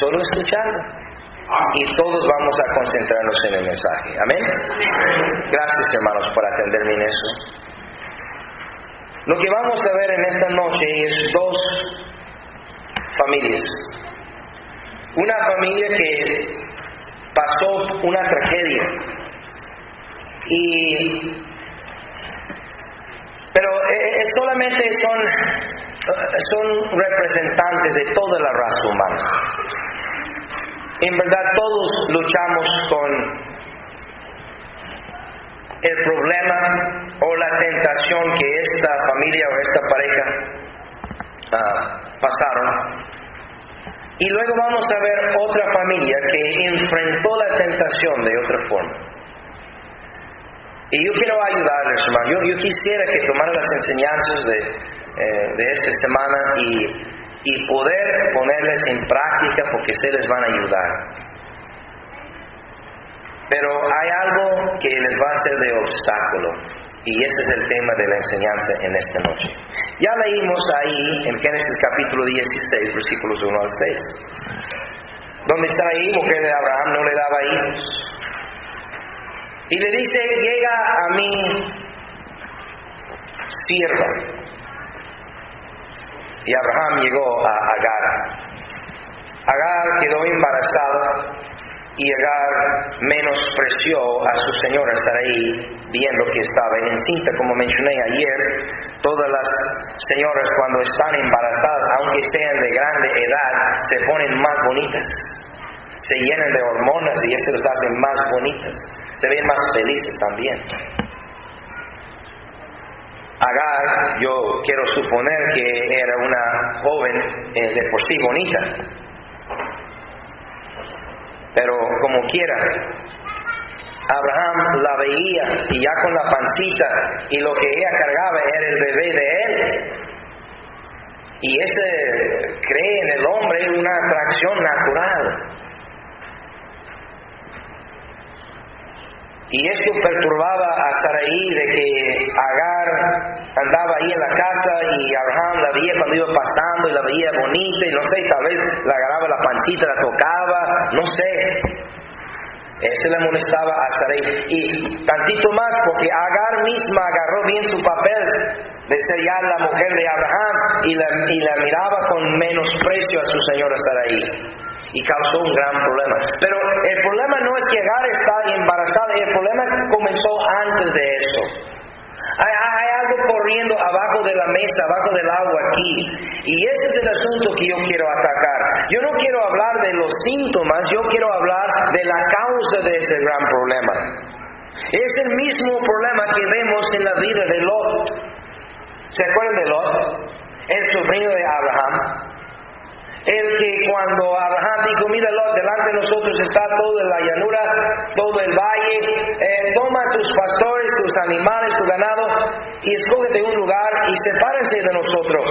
solo escuchando. Y todos vamos a concentrarnos en el mensaje. Amén. Gracias hermanos por atenderme en eso. Lo que vamos a ver en esta noche es dos familias. Una familia que pasó una tragedia. Y pero eh, solamente son, son representantes de toda la raza humana. En verdad todos luchamos con el problema o la tentación que esta familia o esta pareja ah, pasaron. Y luego vamos a ver otra familia que enfrentó la tentación de otra forma. Y yo quiero ayudarles, hermano. Yo, quisiera que tomaran las enseñanzas de, eh, de esta semana y, y poder ponerlas en práctica porque se les van a ayudar. Pero hay algo que les va a ser de obstáculo. Y ese es el tema de la enseñanza en esta noche. Ya leímos ahí en Génesis capítulo 16, versículos 1 al 6. Donde está ahí, mujer de Abraham no le daba hijos. Y le dice, llega a mí sierva. Y Abraham llegó a Agar. Agar quedó embarazada y Agar menospreció a su señora ahí viendo que estaba encinta, como mencioné ayer. Todas las señoras cuando están embarazadas, aunque sean de grande edad, se ponen más bonitas. Se llenan de hormonas y eso las hace más bonitas se ven más felices también. Agar, yo quiero suponer que era una joven eh, de por sí bonita, pero como quiera, Abraham la veía y ya con la pancita y lo que ella cargaba era el bebé de él. Y ese cree en el hombre una atracción natural. Y esto perturbaba a Saraí de que Agar andaba ahí en la casa y Abraham la veía cuando iba pasando y la veía bonita y no sé, tal vez la agarraba la pancita, la tocaba, no sé. Ese le molestaba a Sarai. Y tantito más, porque Agar misma agarró bien su papel de ser ya la mujer de Abraham y la, y la miraba con menosprecio a su señora Sarai y causó un gran problema. Pero el problema no es que Agar está embarazada, el problema comenzó antes de eso. Hay, hay, algo corriendo abajo de la mesa, abajo del agua aquí. Y ese es el asunto que yo quiero atacar. Yo no quiero hablar de los síntomas, yo quiero hablar de la causa de ese gran problema. Es el mismo problema que vemos en la vida de Lot. ¿Se acuerdan de Lot? El sobrino de Abraham el que cuando Abraham dijo, mira, delante de nosotros está toda la llanura, todo el valle, eh, toma tus pastores, tus animales, tu ganado, y escógete un lugar y sepárense de nosotros,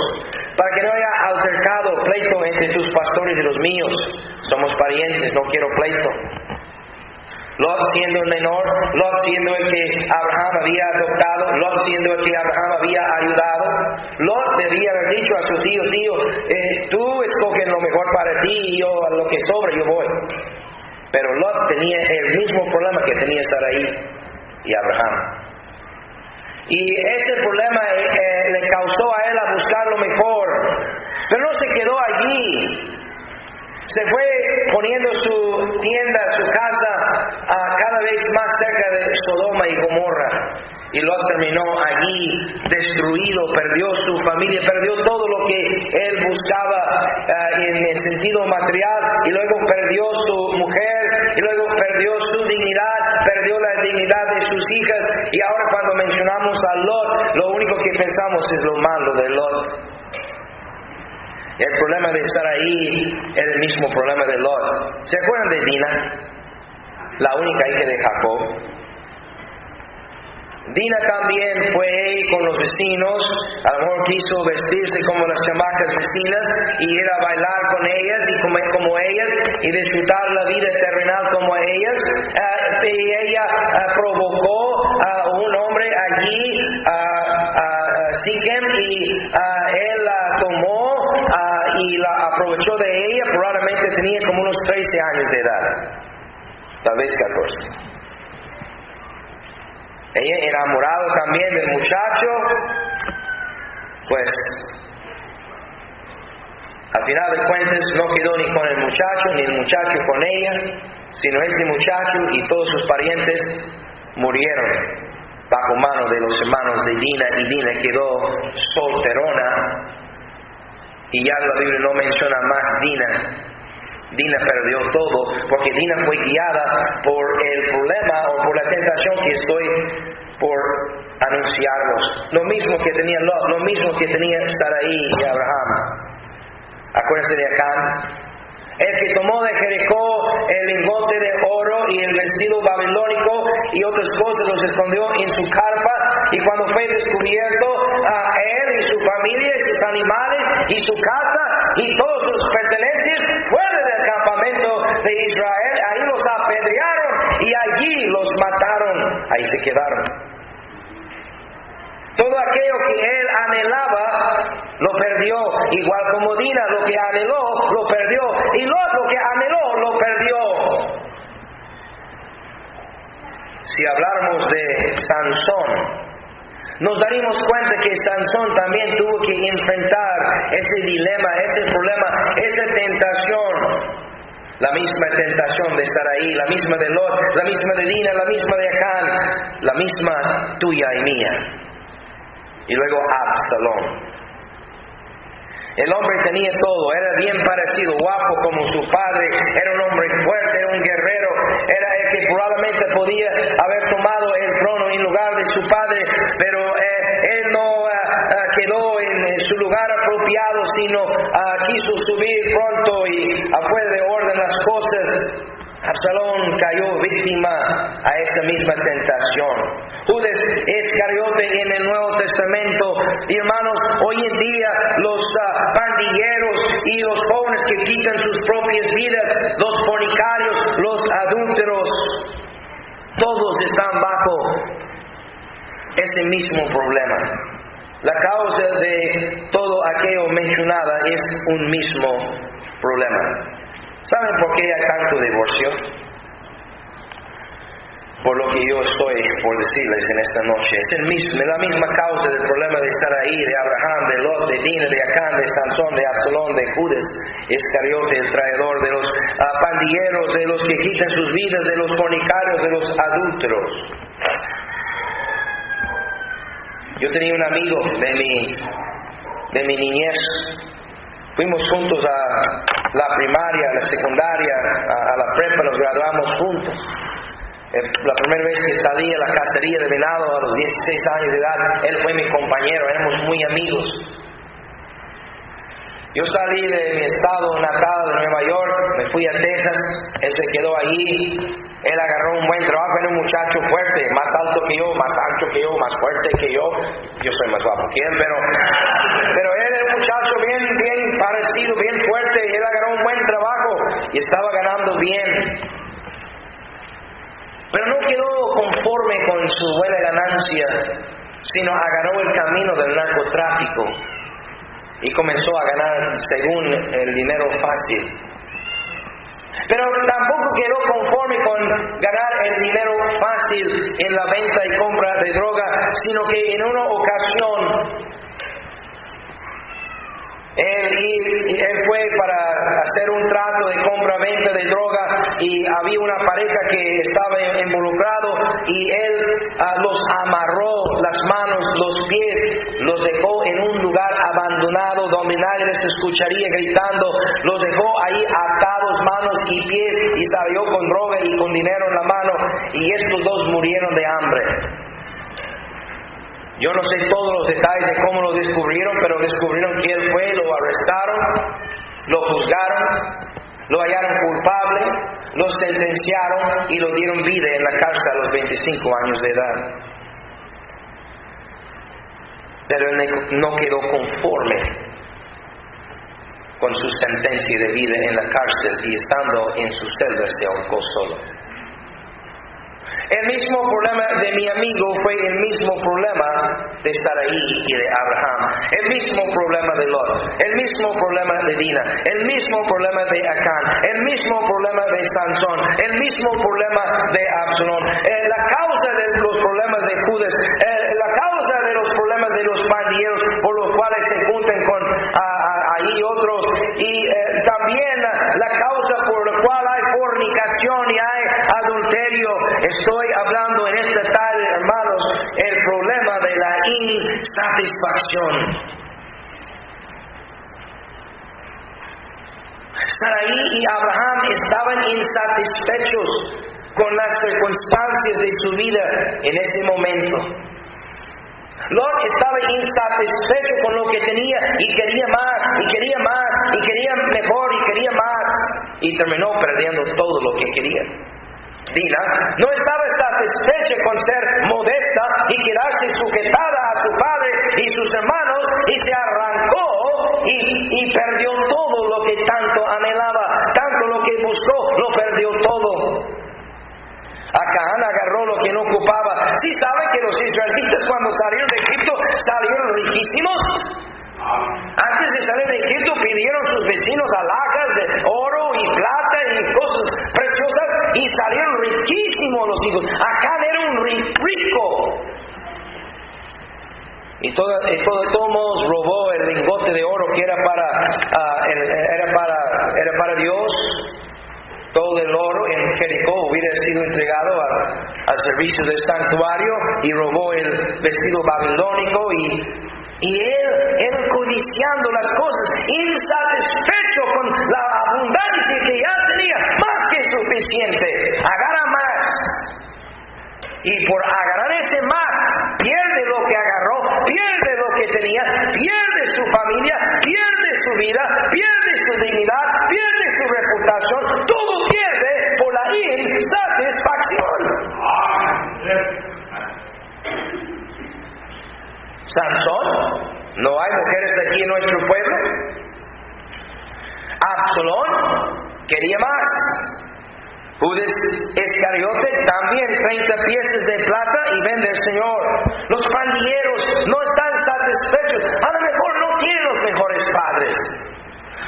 para que no haya altercado, pleito entre tus pastores y los míos. Somos parientes, no quiero pleito. Lot siendo el menor, Lot siendo el que Abraham había adoptado, Lot siendo el que Abraham había ayudado. Lot debía haber dicho a su tío, tío, eh, tú escoges lo mejor para ti y yo a lo que sobra yo voy. Pero Lot tenía el mismo problema que tenía Sarai y Abraham. Y ese problema eh, eh, le causó a él a buscar lo mejor. Pero no se quedó allí se fue poniendo su tienda, su casa cada vez más cerca de Sodoma y Gomorra. Y Lot terminó allí destruido, perdió su familia, perdió todo lo que él buscaba eh, en el sentido material, y luego perdió su mujer, y luego perdió su dignidad, perdió la dignidad de sus hijas, y ahora cuando mencionamos a Lot, lo único que pensamos es lo malo de Lot. El problema de estar ahí es el mismo problema de Lot. ¿Se acuerdan de Dina? La única hija de Jacob. Dina también fue con los vecinos, a lo mejor quiso vestirse como las chamacas vecinas y ir a bailar con ellas y comer como ellas y disfrutar la vida terrenal como ellas. Uh, y ella uh, provocó a un hombre allí, a Siquem, y él la tomó y la aprovechó de ella. Probablemente tenía como unos 13 años de edad, tal vez 14. Ella enamorado también del muchacho, pues al final de cuentas no quedó ni con el muchacho, ni el muchacho con ella, sino este muchacho y todos sus parientes murieron bajo mano de los hermanos de Dina y Dina quedó solterona. Y ya la Biblia no menciona más Dina Dina perdió todo porque Dina fue guiada por el problema o por la tentación que estoy por anunciarlos. Lo mismo que tenía lo mismo que tenía Sarai y Abraham. Acuérdense de acá. El que tomó de Jericó el lingote de oro y el vestido babilónico y otras cosas los escondió en su carpa y cuando fue descubierto a él y su familia y sus animales y su casa y todos sus pertenencias fuera del campamento de Israel, ahí los apedrearon y allí los mataron, ahí se quedaron. Todo aquello que él anhelaba lo perdió, igual como Dina lo que anheló lo perdió y lo otro que anheló lo perdió. Si habláramos de Sansón, nos daríamos cuenta que Sansón también tuvo que enfrentar ese dilema, ese problema, esa tentación. La misma tentación de Saraí, la misma de Lot, la misma de Dina, la misma de Acán, la misma tuya y mía. Y luego Absalón. El hombre tenía todo, era bien parecido, guapo como su padre, era un hombre fuerte, era un guerrero, era el que probablemente podía haber tomado el trono en lugar de su padre, pero eh, él no eh, eh, quedó en, su lugar apropiado, sino quiso subir pronto y afuera de orden las cosas. Absalón cayó víctima a esa misma tentación. Judas Iscariote en el Nuevo Testamento. Hermanos, hoy en día los ah, pandilleros y los jóvenes que quitan sus propias vidas, los fornicarios, los adúlteros, todos están bajo ese mismo problema. La causa de todo aquello mencionado es un mismo problema. ¿Saben por qué hay tanto divorcio? Por lo que yo estoy por decirles en esta noche. Es el mismo, la misma causa del problema de estar ahí, de Abraham, de Lot, de Dina, de Acán, de Sansón, de Absalón, de Judas, Iscariote, el traidor, de los ah, pandilleros, de los que quitan sus vidas, de los fornicarios, de los adúlteros. Yo tenía un amigo de mi, de mi niñez Fuimos juntos a la primaria, a la secundaria, a, la prepa, nos graduamos juntos. Eh, la primera vez que salí a la cacería de venado a los 16 años de edad, él fue mi compañero, éramos muy amigos. Yo salí de mi estado natal de Nueva York, me fui a Texas, él se quedó allí, él agarró un buen trabajo, era un muchacho fuerte, más alto que yo, más ancho que yo, más fuerte que yo, yo soy más guapo que él, pero, pero él era un muchacho bien, bien parecido, bien fuerte, él agarró un buen trabajo y estaba ganando bien. Pero no quedó conforme con su buena ganancia, sino agarró el camino del narcotráfico y comenzó a ganar según el dinero fácil. Pero tampoco quedó conforme con ganar el dinero fácil en la venta y compra de droga, sino que en una ocasión él, fue para hacer un trato de compra-venta de droga y había una pareja que estaba involucrado y él ah, los amarró las manos, los pies, los dejó en un lugar abandonado donde nadie les escucharía gritando, los dejó ahí atados manos y pies y salió con droga y con dinero en la mano y estos dos murieron de hambre. Yo no sé todos los detalles de cómo lo descubrieron, pero descubrieron que él fue, lo arrestaron, lo juzgaron, lo hallaron culpable, lo sentenciaron y lo dieron vida en la cárcel a los 25 años de edad. Pero él no quedó conforme con su sentencia de vida en la cárcel y estando en su celda se ahorcó solo. El mismo problema de mi amigo fue el mismo problema de Sarai y de Abraham. El mismo problema de Lot. El mismo problema de Dina. El mismo problema de Acán. El mismo problema de Sansón. El mismo problema de Absalón. Eh, la causa de los problemas de Judas. Eh, la causa de los problemas de los pandilleros por los cuales se juntan con ahí otros. Y eh, también la causa por la cual hay fornicación y hay adulterio. Estoy hablando en esta tarde, hermanos, el problema de la insatisfacción. Sarai y Abraham estaban insatisfechos con las circunstancias de su vida en este momento. Lot estaba insatisfecho con lo que tenía y quería más, y quería más, y quería mejor, y quería más, y terminó perdiendo todo lo que quería. Dina no estaba satisfecha con ser modesta y quedarse sujetada a su padre y sus hermanos y se arrancó y, perdió todo lo que tanto anhelaba, tanto lo que buscó, lo perdió todo. Acán agarró lo que no ocupaba. Si ¿Sí saben que los israelitas cuando salieron de Egipto salieron riquísimos. Antes de salir de Egipto pidieron sus vecinos alhajas de oro y plata y cosas y salieron riquísimos los hijos. Acá era un rico. Y todo, todos modos robó el lingote de oro que era para, ah, era para, era para Dios. Todo el oro en Jericó hubiera sido entregado al servicio del santuario y robó el vestido babilónico y y él, él codiciando las cosas, insatisfecho con la abundancia que ya tenía, más que suficiente, agarra más. Y por agarrar ese más, pierde lo que agarró, pierde lo que tenía, pierde su familia, pierde su vida, pierde su dignidad, pierde su reputación, todo pierde por la insatisfacción. Sansón, no hay mujeres aquí en nuestro pueblo. Absalón quería más. Judas Escariote también 30 piezas de plata y vende el Señor. Los pandilleros no están satisfechos. A lo mejor no tienen los mejores padres.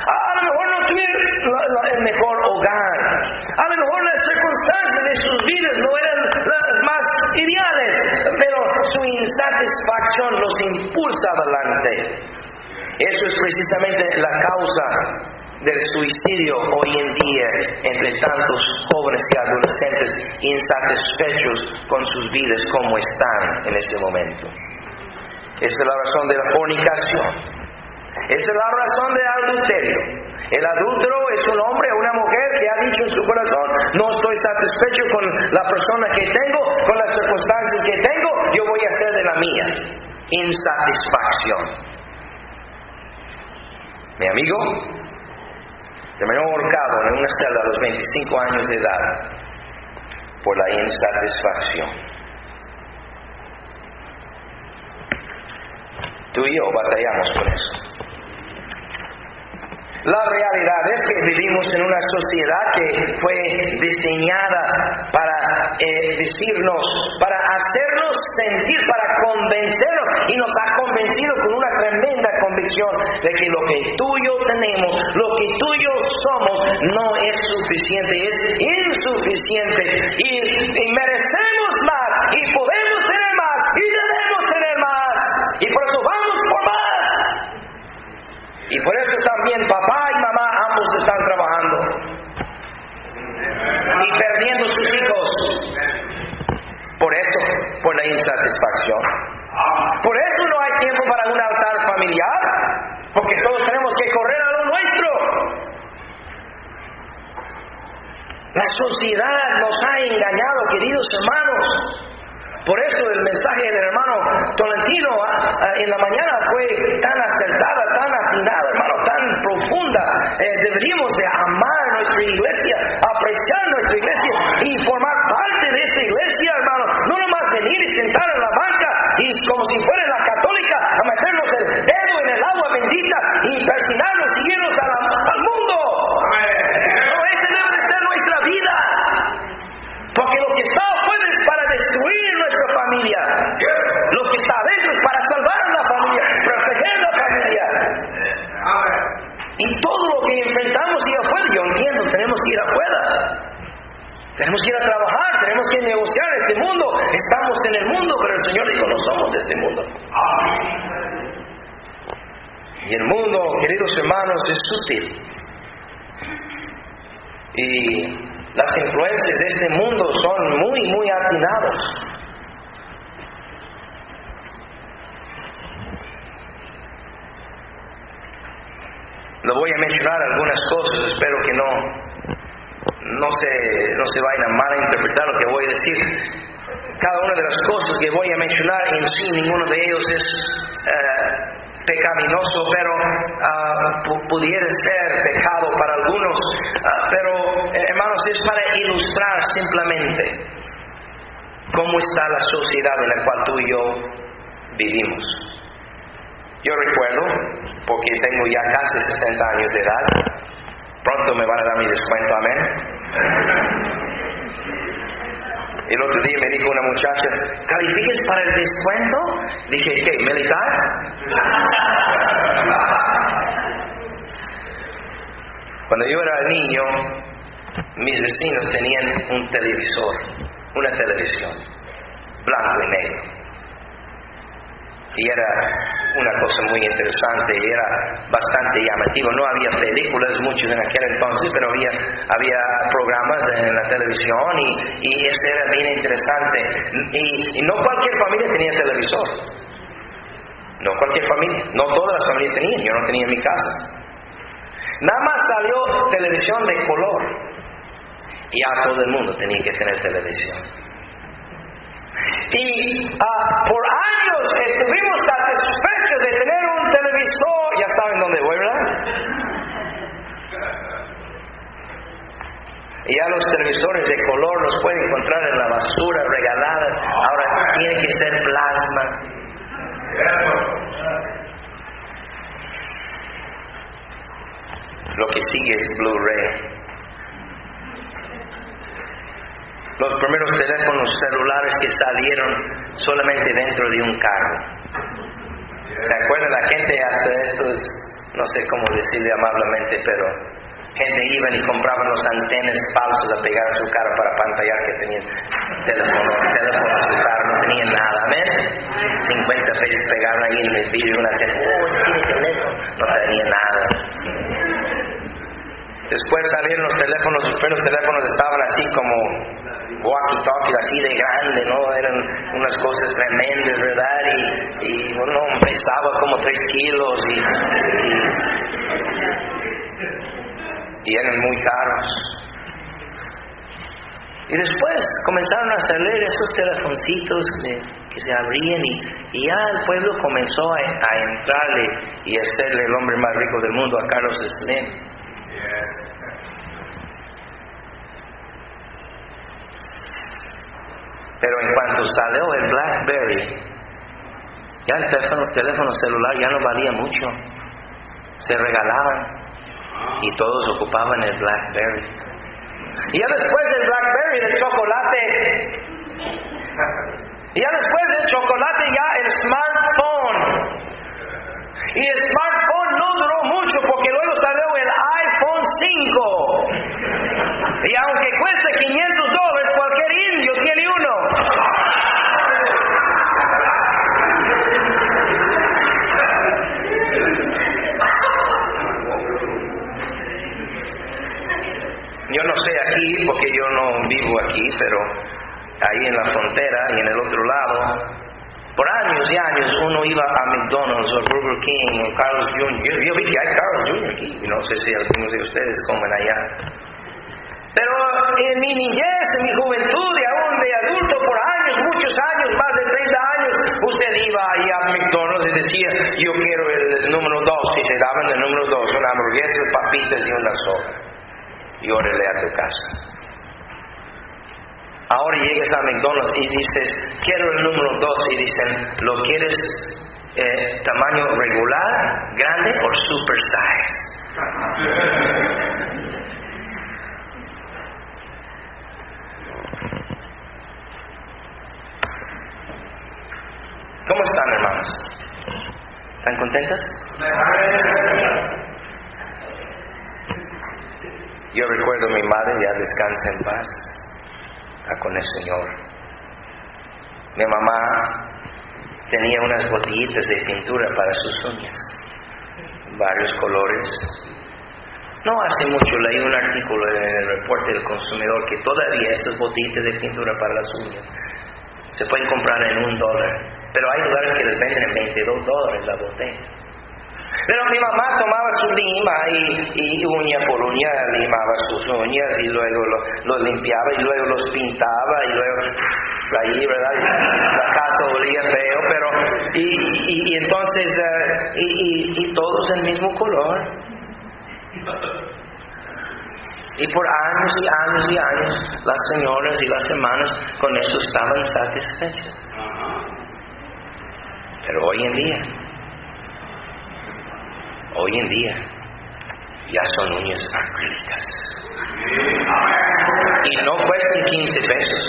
A lo mejor no tienen el mejor hogar. A lo mejor las circunstancias de sus vidas no eran las más ideales, su insatisfacción los impulsa adelante. Eso es precisamente la causa del suicidio hoy en día entre tantos jóvenes y adolescentes insatisfechos con sus vidas como están en este momento. Esa es la razón de la fornicación. Esa es la razón del adulterio. El adúltero es un hombre o una mujer que ha dicho en su corazón, no estoy satisfecho con la persona que tengo, con las circunstancias que tengo, yo voy a hacer de la mía. Insatisfacción. Mi amigo terminó ahorcado en una celda a los 25 años de edad por la insatisfacción. Tú y yo batallamos con eso. La realidad es que vivimos en una sociedad que fue diseñada para eh, decirnos, para hacernos sentir, para convencernos, y nos ha convencido con una tremenda convicción de que lo que tú y yo tenemos, lo que tú y yo somos, no es suficiente, es insuficiente, y, y merecemos más, y podemos por eso también papá y mamá ambos están trabajando y perdiendo sus hijos. Por eso, por la insatisfacción. Por eso no hay tiempo para un altar familiar, porque todos tenemos que correr a lo nuestro. La sociedad nos ha engañado, queridos hermanos. Por eso el mensaje del hermano Tolentino ah, ah, en la mañana fue tan acertada, tan afinada, hermano, tan profunda. Eh, deberíamos de amar nuestra iglesia, apreciar nuestra iglesia y formar parte de esta iglesia, hermano. No nomás venir y sentar en la banca y como si fuera la católica a meternos el dedo en el agua bendita y persinarnos y irnos al, mundo. No, esa debe de ser nuestra vida. Porque lo que está para destruir nuestra familia. Lo que está adentro es para salvar la familia, proteger la familia. Y todo lo que enfrentamos y afuera, yo entiendo, tenemos que ir afuera. Tenemos que ir a trabajar, tenemos que negociar este mundo. Estamos en el mundo, pero el Señor dijo, no somos este mundo. Y el mundo, queridos hermanos, es sutil. Y las influencias de este mundo son muy, muy atinados. Le voy a mencionar algunas cosas, espero que no, no, se, no se vayan a malinterpretar lo que voy a decir. Cada una de las cosas que voy a mencionar en sí, ninguno de ellos es eh, pecaminoso, pero uh, pudiera ser pecado para algunos. Ah, pero, es para ilustrar simplemente cómo está la sociedad en la cual tú y yo vivimos. Yo recuerdo, porque tengo ya casi 60 años de edad, pronto me van a dar mi descuento, amén. El otro día me dijo una muchacha, ¿califiques para el descuento? Dije, ¿qué? ¿Militar? Cuando yo era niño, mis vecinos tenían un televisor, una televisión, blanco y negro y era una cosa muy interesante, era bastante llamativo. No había películas muchos en aquel entonces, pero había, programas en la televisión y, y eso era bien interesante. Y, no cualquier familia tenía televisor. No cualquier familia, no todas las familias tenían, yo no tenía en mi casa. Nada más salió televisión de color. Ya todo el mundo tenía que tener televisión. Y ah, por años estuvimos satisfechos de tener un televisor. Ya saben dónde voy, ¿verdad? Ya los televisores de color los pueden encontrar en la basura regaladas. Ahora tiene que ser plasma. Lo que sigue es Blu-ray. Los primeros teléfonos celulares que salieron solamente dentro de un carro. ¿Se acuerdan? La gente hasta estos, no sé cómo decirle amablemente, pero gente iban y compraban los antenas falsos a pegar a su carro para pantallar que tenían teléfono, teléfono a su carro, no tenían nada, ¿ven? 50 pesos pegaron ahí en el vidrio una antena, oh, teléfono, no tenía nada. Después salieron los teléfonos, los primeros teléfonos estaban así como walkie-talkie así de grande, ¿no? Eran unas cosas tremendas, ¿verdad? Y, y uno pesaba como tres kilos y, eran muy caros. Y después comenzaron a salir esos telefoncitos que, se abrían y, ya el pueblo comenzó a, entrarle y a serle el hombre más rico del mundo a Carlos Slim. Pero en cuanto salió el BlackBerry, ya el teléfono, celular ya no valía mucho. Se regalaban y todos ocupaban el BlackBerry. Y ya después del BlackBerry, del chocolate, y ya después del chocolate ya el smartphone. Y el smartphone no duró mucho porque luego salió el iPhone 5. Y aunque cueste 500 dólares, cualquier indio tiene uno. Yo no sé aquí, porque yo no vivo aquí, pero ahí en la frontera y en el otro lado, por años y años uno iba a McDonald's o Burger King o Carlos Jr. Yo, vi que hay Carlos Jr. aquí, no sé si algunos de ustedes comen allá. Pero en mi niñez, en mi juventud y aún de adulto por años, muchos años, más de 30 años, usted iba ahí a McDonald's y decía, yo quiero el, número 2, y te daban el número 2, una hamburguesa, papitas y una sopa. Y órale a tu casa. Ahora llegas a McDonald's y dices, quiero el número 2 y dicen, ¿lo quieres eh, tamaño regular, grande o super size? ¿Cómo están, hermanos? ¿Están contentas? Yo recuerdo a mi madre, ya descansa en paz, con el Señor. Mi mamá tenía unas botellitas de pintura para sus uñas, varios colores. No hace mucho leí un artículo en el reporte del consumidor que todavía estas botellitas de pintura para las uñas se pueden comprar en un dólar, pero hay lugares que les venden en 22 dólares la botella. Pero mi mamá tomaba su lima y, uña por uña limaba sus uñas y luego los limpiaba y luego los pintaba y luego allí, ¿verdad? La casa olía feo, pero y, entonces eh, y, todos el mismo color. Y por años y años y años las señoras y las hermanas con eso estaban satisfechas. Pero hoy en día, hoy en día, ya son uñas acrílicas. Y no cuestan 15 pesos.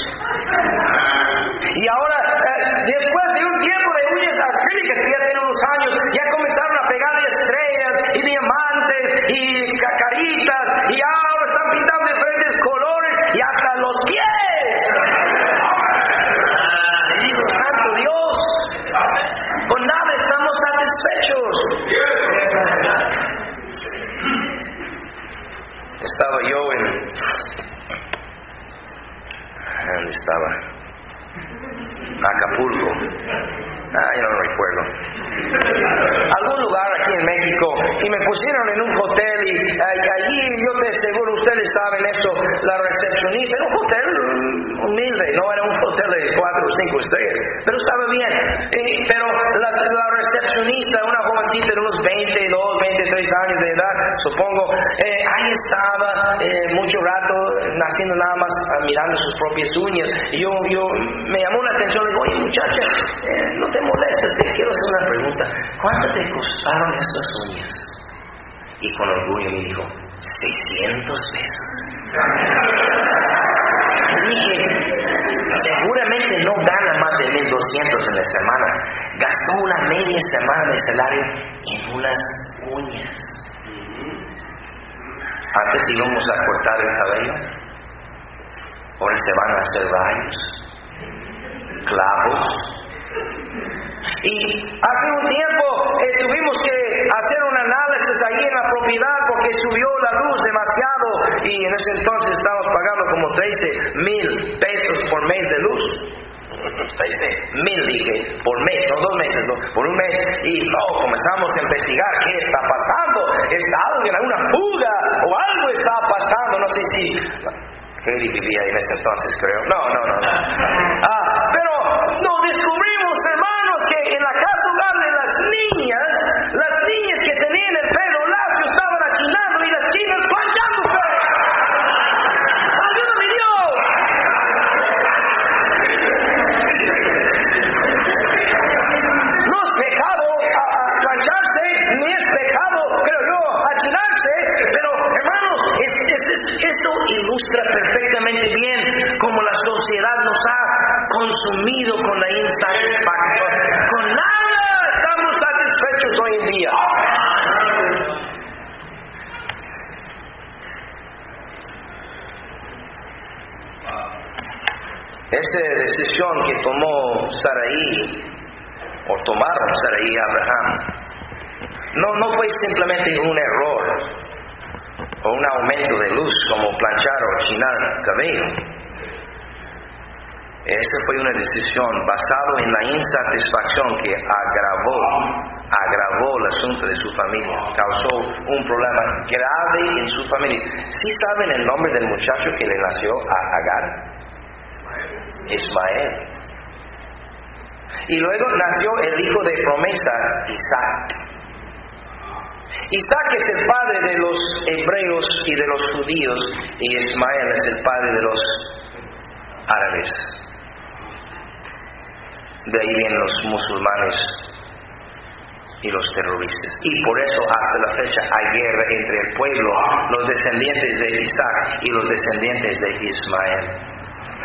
Y ahora, eh, después de un tiempo de uñas acrílicas que ya tienen unos años, ya comenzaron a pegar estrellas y diamantes y cacaritas y ahora están pintando diferentes colores y hasta los pies. Digo, santo Dios, con nada estamos satisfechos. Estaba yo en... ¿Dónde estaba? Acapulco. Ah, yo no recuerdo. Algún lugar aquí en México y me pusieron en un hotel y allí yo te aseguro, ustedes saben eso, la recepcionista, era un hotel humilde, no era un hotel de cuatro o cinco estrellas, pero estaba bien. pero la, recepcionista, una jovencita de unos 22, 23 años de edad, supongo, eh, ahí estaba eh, mucho rato haciendo nada más ah, mirando sus propias uñas. Y yo, yo me llamó la atención, le digo, oye muchacha, eh, no te molestes, te quiero hacer una pregunta, ¿cuánto te costaron esas uñas? Y con orgullo me dijo, 600 pesos. Dije, seguramente no gana más de 1200 en la semana. Gastó una media semana de salario en unas uñas. Antes íbamos a cortar el cabello, ahora se van a hacer rayos, clavos, y hace un tiempo tuvimos que hacer un análisis ahí en la propiedad porque subió la luz demasiado y en ese entonces estábamos pagando como 13 mil pesos por mes de luz. 13 mil dije, por mes, no dos meses, no, por un mes. Y no, comenzamos a investigar qué está pasando. ¿Está alguien, alguna fuga o algo está pasando? No sé si Katie vivía en ese entonces, creo. No, no, no. Ah, pero no descubrimos, hermanos, que en la casa hogar de las niñas, las niñas que tenían el pelo lacio estaban achinando y las chinas planchándose. ¡Ayúdame Dios! No es pecado a, plancharse, ni es pecado, creo yo, achinarse, pero hermanos, esto ilustra perfectamente bien cómo la sociedad nos ha consumido con la insatisfacción. Con nada estamos satisfechos hoy en día. Esa decisión que tomó Saraí, o tomaron Saraí y Abraham, no, no fue simplemente un error o un aumento de luz como planchar o chinar cabello esa fue una decisión basada en la insatisfacción que agravó, agravó el asunto de su familia, causó un problema grave en su familia. ¿Sí saben el nombre del muchacho que le nació a Agar? Ismael. Y luego nació el hijo de promesa, Isaac. Isaac es el padre de los hebreos y de los judíos y Ismael es el padre de los árabes. De ahí vienen los musulmanes y los terroristas. Y por eso hasta la fecha hay guerra entre el pueblo, los descendientes de Isaac y los descendientes de Ismael.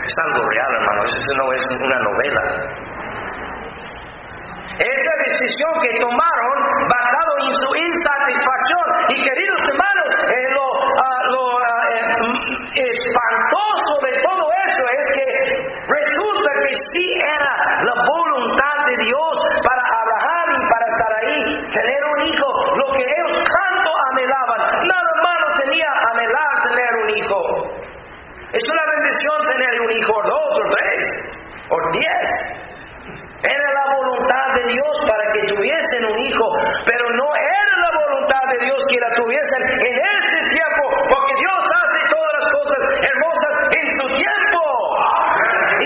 Es algo real, hermanos, eso no es una novela. Esa decisión que tomaron basado en su insatisfacción, y queridos hermanos, eh, lo, ah, ah, eh, espantoso de todo eso es que resulta que sí era la voluntad de Dios para Abraham y para Sarai tener un hijo, lo que ellos tanto anhelaban. Nada malo tenía anhelar tener un hijo. Es una bendición tener un hijo, dos, o tres, o diez. Era la voluntad de Dios para que tuviesen un hijo, pero no era la voluntad de Dios que la tuviesen en este tiempo, porque Dios hace todas las cosas hermosas en su tiempo.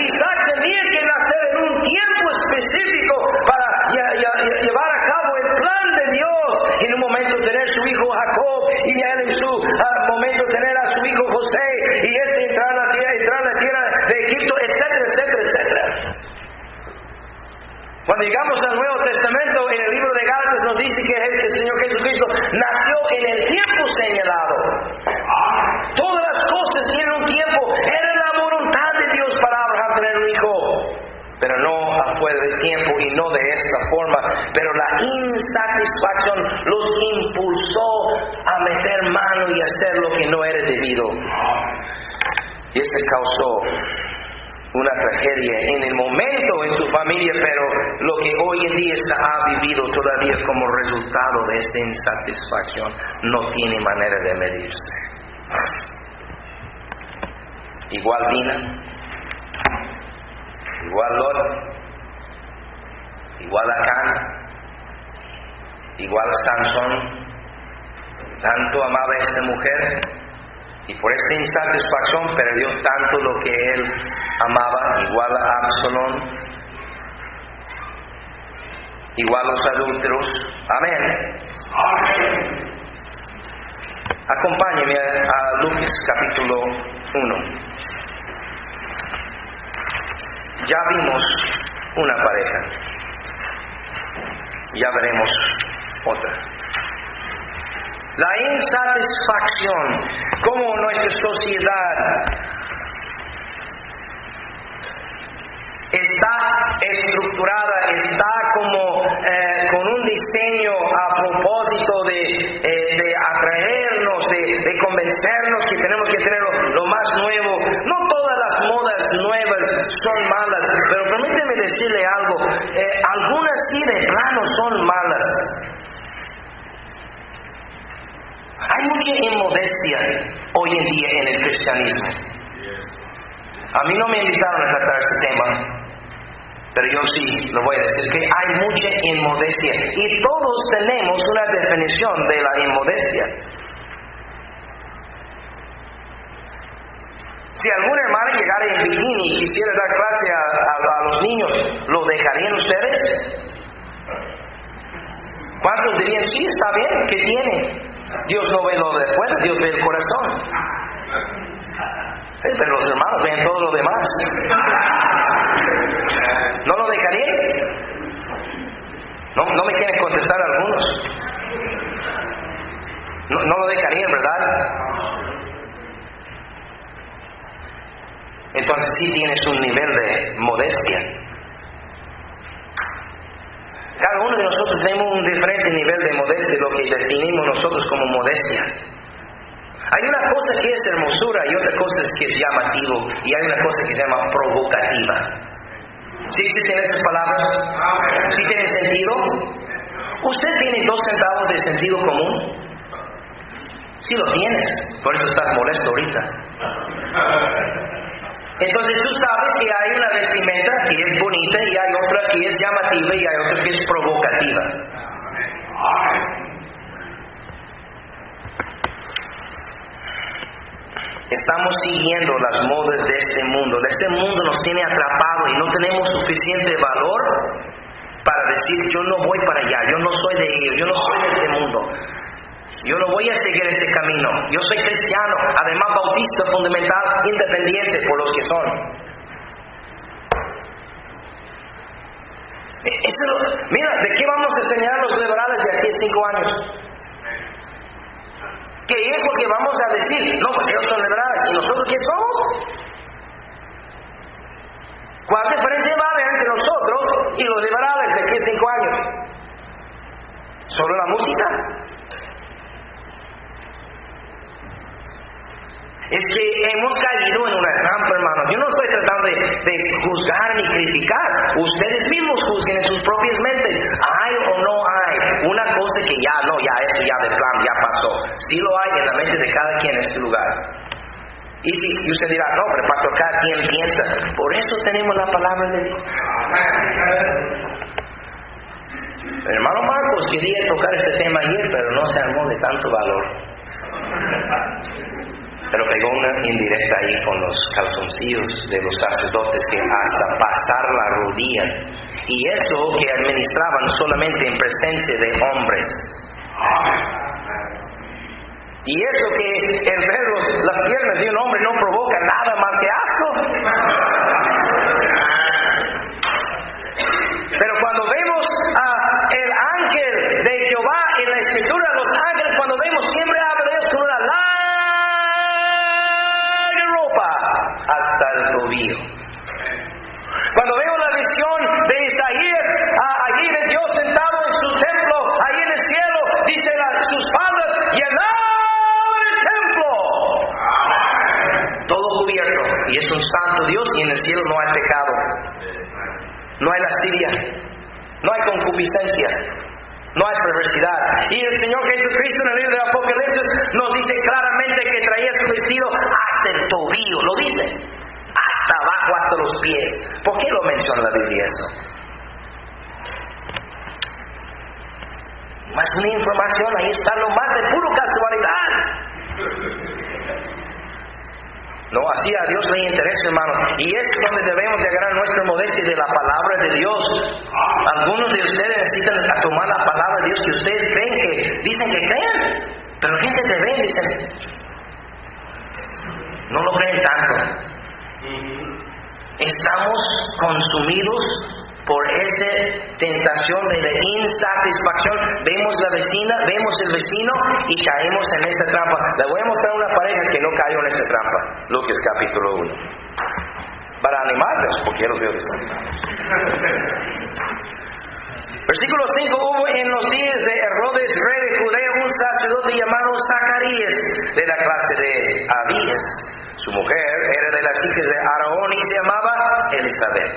Isaac tenía que nacer en un tiempo específico para llevar a cabo el plan de Dios. En un momento tener su hijo Jacob y él en su ah, momento tener a su hijo José y este entrar a la tierra, entrar a la tierra de Egipto, etcétera, etcétera, etcétera. Cuando llegamos al Nuevo Testamento, en el libro de Gálatas nos dice que el Señor Jesucristo nació en el tiempo señalado. Todas las cosas tienen un tiempo. Era la voluntad de Dios para Abraham tener un hijo. Pero no afuera del tiempo y no de esta forma. Pero la insatisfacción los impulsó a meter mano y hacer lo que no era debido. Y eso causó una tragedia en el momento en su familia, pero lo que hoy en día se ha vivido todavía como resultado de esta insatisfacción no tiene manera de medirse. Igual Dina, igual Lot, igual Acán, igual Sansón, tanto amaba esta mujer y por esta insatisfacción perdió tanto lo que él amaba, igual a Absalón, igual a los adúlteros. Amén. Acompáñeme a, Lucas capítulo 1. Ya vimos una pareja. Ya veremos otra la insatisfacción, como nuestra sociedad está estructurada, está como eh, con un diseño a propósito de, eh, atraernos, de, convencernos que tenemos que tener lo, más nuevo. No todas las modas nuevas son malas, pero permíteme decirle algo, eh, algunas sí de plano son malas. Hay mucha inmodestia hoy en día en el cristianismo. A mí no me invitaron a tratar este tema, pero yo sí lo voy a decir, que hay mucha inmodestia y todos tenemos una definición de la inmodestia. Si alguna hermana llegara en bikini y quisiera dar clase a, los niños, ¿lo dejarían ustedes? ¿Cuántos dirían, sí, está bien, ¿qué tiene? Dios no ve lo de afuera, Dios ve el corazón. pero los hermanos ven todo lo demás. ¿No lo dejaría? ¿No, no me quieren contestar algunos? No, no lo dejarían, ¿verdad? Entonces sí tienes un nivel de modestia. Cada uno de nosotros tenemos un diferente nivel de modestia, lo que definimos nosotros como modestia. Hay una cosa que es hermosura y otra cosa que es llamativo y hay una cosa que se llama provocativa. ¿Sí existen estas palabras? ¿Sí tiene sentido? ¿Usted tiene dos centavos de sentido común? Sí lo tienes, por eso estás molesto ahorita. Entonces tú sabes que hay una vestimenta que es bonita y hay otra que es llamativa y hay otra que es provocativa. Estamos siguiendo las modas de este mundo. Este mundo nos tiene atrapado y no tenemos suficiente valor para decir yo no voy para allá, yo no soy de ellos, yo no soy de este mundo. Yo no voy a seguir ese camino. Yo soy cristiano, además bautista fundamental, independiente por los que son. Eh, mira, ¿de qué vamos a enseñar los liberales de aquí a cinco años? ¿Qué es lo que vamos a decir? No, pues ellos son liberales. ¿Y nosotros quién somos? ¿Cuál diferencia va a haber entre nosotros y los liberales de aquí a cinco años? ¿Solo la música? Es que hemos caído en una trampa, hermano. Yo no estoy tratando de, de, juzgar ni criticar. Ustedes mismos juzguen en sus propias mentes. ¿Hay o no hay? Una cosa que ya, no, ya, eso ya de plan, ya pasó. Sí lo hay en la mente de cada quien en este lugar. Y, si, y usted dirá, no, pero pastor, cada quien piensa. Por eso tenemos la palabra de Dios. El hermano Marcos quería tocar este tema ayer, pero no se armó de tanto valor. Pero pegó una indirecta ahí con los calzoncillos de los sacerdotes que hasta pasar la rodilla. Y eso que administraban solamente en presencia de hombres. Y eso que el ver las piernas de un hombre no provoca nada más que asco. Pero cuando vemos a el ángel de Jehová en la escritura, los ángeles, cuando vemos siempre habla de Dios con una larga ropa hasta el tobillo. Cuando vemos la visión de Isaías, allí de Dios sentado en su templo, ahí en el cielo, dice la, sus faldas llenadas y es un santo Dios y en el cielo no hay pecado, no hay lascivia, no hay concupiscencia, no hay perversidad. Y el Señor Jesucristo en el libro de Apocalipsis nos dice claramente que traía su vestido hasta el tobillo, lo dice, hasta abajo, hasta los pies. ¿Por qué lo menciona la Biblia eso? Más una información, ahí está lo más de puro casualidad. No, así a Dios le interesa, hermano. Y es donde debemos llegar a nuestra modestia de la palabra de Dios. Algunos de ustedes necesitan tomar la palabra de Dios que ustedes creen que, dicen que creen. Pero gente de ve, dicen, no lo creen tanto. Estamos consumidos por esa tentación de la insatisfacción. Vemos la vecina, vemos el vecino y caemos en esa trampa. Le voy a mostrar una pareja que no cayó en esa trampa. Lucas capítulo 1. Para animarlos, porque los veo Versículo 5, hubo en los días de Herodes, rey de Judea, un sacerdote llamado Zacarías, de la clase de Abías. Su mujer era de las hijas de Aarón y se llamaba Elizabeth.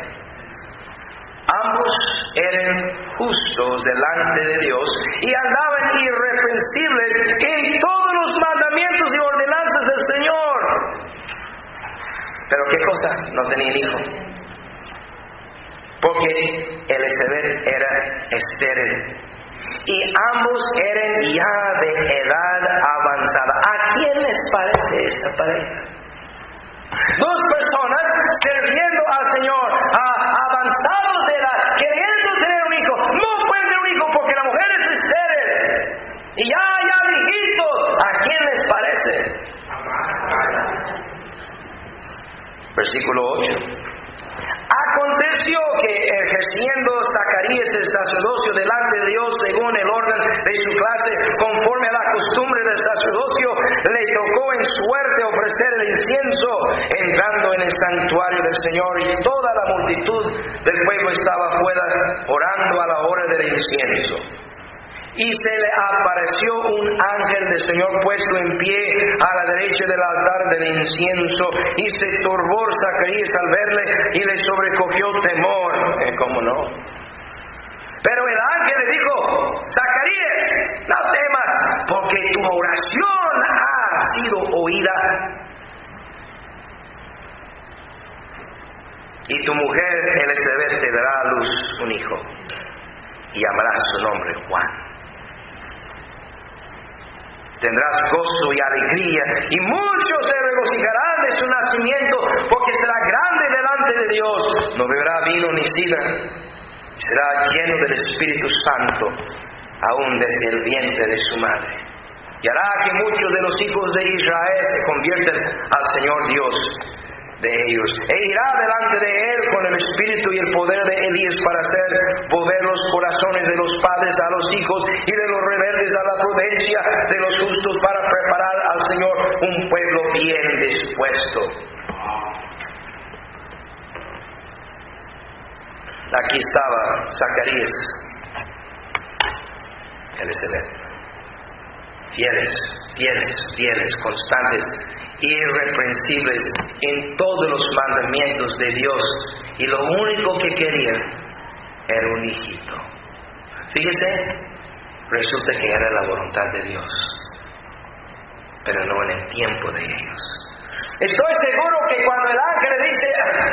Ambos eran justos delante de Dios y andaban irreprensibles en todos los mandamientos y ordenanzas del Señor. Pero qué cosa, no tenían hijo. Porque Elizabeth era estéril. Y ambos eran ya de edad avanzada. ¿A quién les parece esa pareja? Dos personas sirviendo al Señor, avanzados de edad, queriendo tener un hijo. No pueden tener un hijo porque la mujer es estéril. Y ya, ya viejitos, ¿a quién les parece? Versículo 8. Aconteció que ejerciendo Zacarías el sacerdocio delante de Dios según el orden de su clase, conforme a la costumbre del sacerdocio, le tocó en suerte ofrecer el incienso entrando en el santuario del Señor y toda la multitud del pueblo estaba afuera orando a la hora del incienso y se le apareció un ángel del Señor puesto en pie a la derecha del altar del incienso y se turbó Zacarías al verle y le sobrecogió temor. Eh, ¿Cómo no? Pero el ángel le dijo, Zacarías, no temas, porque tu oración ha sido oída. Y tu mujer Elizabeth te dará a luz un hijo y llamarás su nombre Juan. Tendrás gozo y alegría, y muchos se regocijarán de su nacimiento, porque será grande delante de Dios, no beberá vino ni sidra, será lleno del Espíritu Santo, aún desde el vientre de su madre. Y hará que muchos de los hijos de Israel se conviertan al Señor Dios de ellos. E irá delante de él con el espíritu y el poder de Elías para hacer volver los corazones de los padres a los hijos y de los rebeldes a la prudencia de los justos para preparar al Señor un pueblo bien dispuesto. Aquí estaba Zacarías, el excelente. Fieles, fieles, fieles, constantes irreprensibles en todos los mandamientos de Dios y lo único que querían era un hijito. Fíjese, resulta que era la voluntad de Dios, pero no en el tiempo de ellos. Estoy seguro que cuando el ángel dice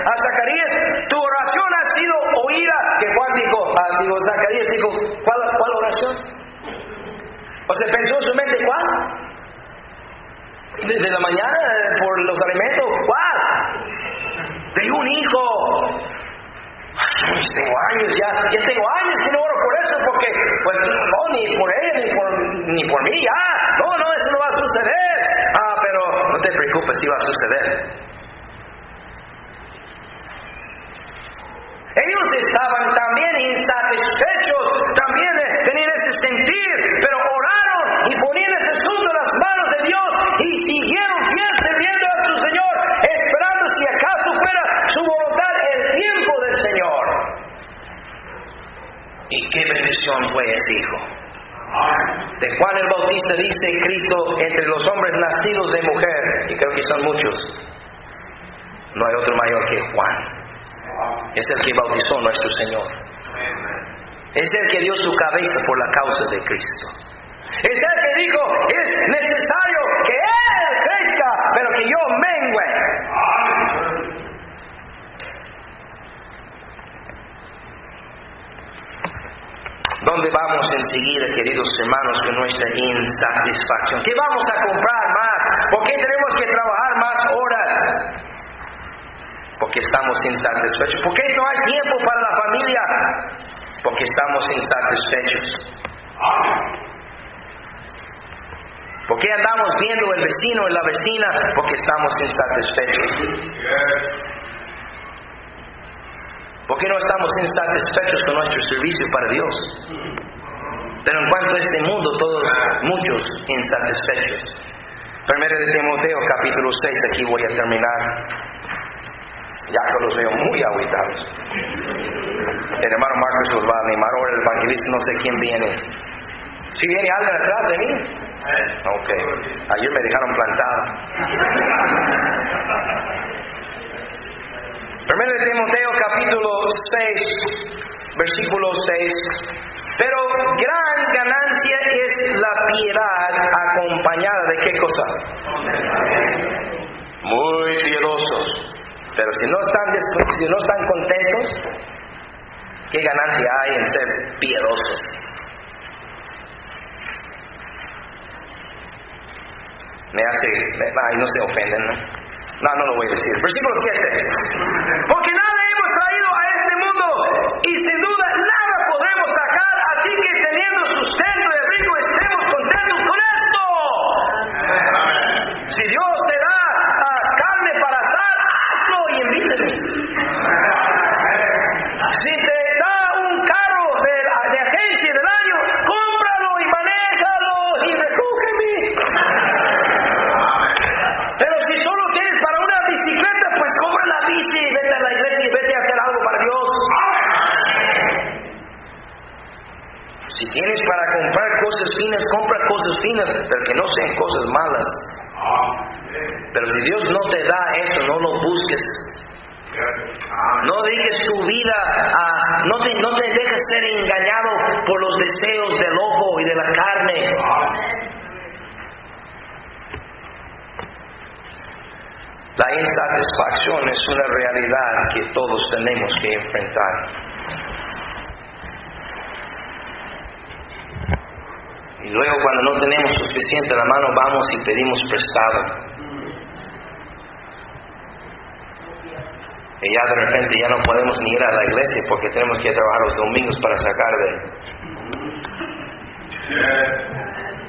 a Zacarías, tu oración ha sido oída, que Juan dijo, a digo, Zacarías dijo, ¿cuál, ¿cuál oración? O sea, pensó en su mente, ¿cuál? Desde la mañana, por los alimentos, ¿cuál? De un hijo. Tengo años ya, ya tengo años que no oro por eso, porque, pues, no, ni por él, ni por, ni por mí, ya, no, no, eso no va a suceder. Ah, pero no te preocupes, sí va a suceder. Ellos estaban también insatisfechos, también tenían ese sentir, pero oraron y ponían ese asunto en las manos de Dios y siguieron fiel sirviendo a su Señor, esperando si acaso fuera su voluntad el tiempo del Señor. ¿Y qué bendición fue ese hijo? De Juan el Bautista dice Cristo entre los hombres nacidos de mujer, y creo que son muchos, no hay otro mayor que Juan. Es el que bautizó nuestro Señor. Es el que dio su cabeza por la causa de Cristo. Es el que dijo, es necesario que Él crezca, pero que yo mengue. ¿Dónde vamos enseguida, queridos hermanos, con nuestra insatisfacción? ¿Qué vamos a comprar más? ¿Por qué tenemos que trabajar más horas? Porque estamos insatisfechos. ¿Por qué no hay tiempo para la familia? Porque estamos insatisfechos. ¿Por qué andamos viendo el vecino y la vecina? Porque estamos insatisfechos. ¿Por qué no estamos insatisfechos con nuestro servicio para Dios? Pero en cuanto a este mundo, todos, muchos insatisfechos. Primero de Timoteo, capítulo 6, aquí voy a terminar. Ya que los veo muy aguitados. El hermano Marcos los va a animar ahora, el evangelista, no sé quién viene. ¿Si viene alguien atrás de mí? Ok. Ayer me dejaron plantado. Primero de Timoteo capítulo 6, versículo 6. Pero gran ganancia es la piedad acompañada de qué cosa? Muy piadosos. Pero si no están, si no están contentos, ¿qué ganancia hay en ser piadosos? Me hace, ay, no se ofenden, ¿no? No, no lo voy a decir. Versículo 7. Porque nada hemos traído a este mundo y sin duda nada podremos sacar, así que teniendo sustento de rico estemos contentos con esto. Si Dios te da uh, carne para asar, hazlo y invíteme. Si te da un carro de, de agencia del año, cómpralo y manéjalo y recúgeme. Pero si solo tienes para una bicicleta, pues compra la bici y vete a la iglesia y vete a hacer algo para Dios. Si tienes para comprar cosas finas, compra cosas finas, pero que no sean cosas malas. Pero si Dios no te da eso, no lo busques. No dediques tu vida a, no te, no te dejes ser engañado por los deseos del ojo y de la carne. La insatisfacción es una realidad que todos tenemos que enfrentar. Y luego cuando no tenemos suficiente en la mano vamos y pedimos prestado. Y ya de repente ya no podemos ni ir a la iglesia porque tenemos que trabajar los domingos para sacar de...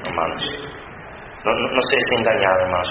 Hermanos, no, no, no seas engañado, hermanos.